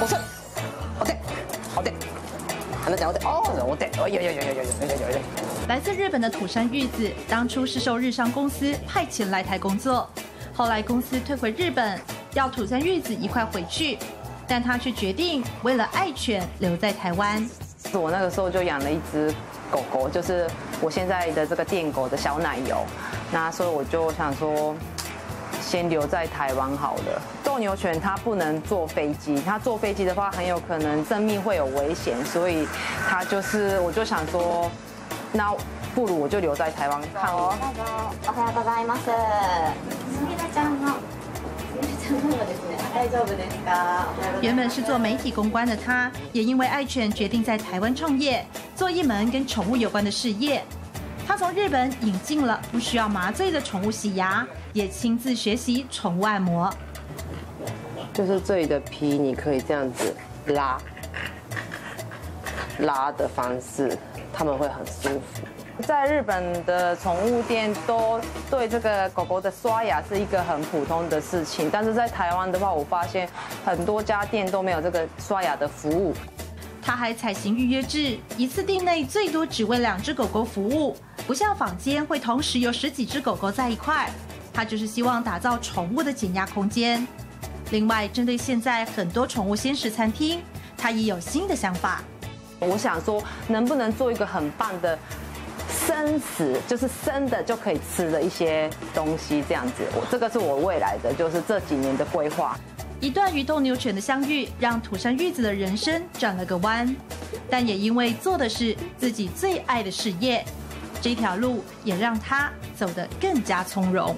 我出，好的，好的，还能讲我的哦，我的，哎呀呀呀呀呀呀呀呀！来自日本的土山玉子，当初是受日商公司派遣来台工作，后来公司退回日本，要土山玉子一块回去，但他却决定为了爱犬留在台湾。我那个时候就养了一只狗狗，就是我现在的这个电狗的小奶油，那所以我就想说，先留在台湾好了。斗牛犬它不能坐飞机，它坐飞机的话很有可能生命会有危险，所以它就是，我就想说，那不如我就留在台湾看我。原本是做媒体公关的他，也因为爱犬决定在台湾创业，做一门跟宠物有关的事业。他从日本引进了不需要麻醉的宠物洗牙，也亲自学习宠物按摩。就是这里的皮，你可以这样子拉，拉的方式，他们会很舒服。在日本的宠物店都对这个狗狗的刷牙是一个很普通的事情，但是在台湾的话，我发现很多家店都没有这个刷牙的服务。他还采行预约制，一次店内最多只为两只狗狗服务，不像坊间会同时有十几只狗狗在一块。他就是希望打造宠物的减压空间。另外，针对现在很多宠物鲜食餐厅，他也有新的想法。我想说，能不能做一个很棒的生食，就是生的就可以吃的一些东西，这样子。我这个是我未来的，就是这几年的规划。一段与斗牛犬的相遇，让土山玉子的人生转了个弯，但也因为做的是自己最爱的事业，这条路也让他走得更加从容。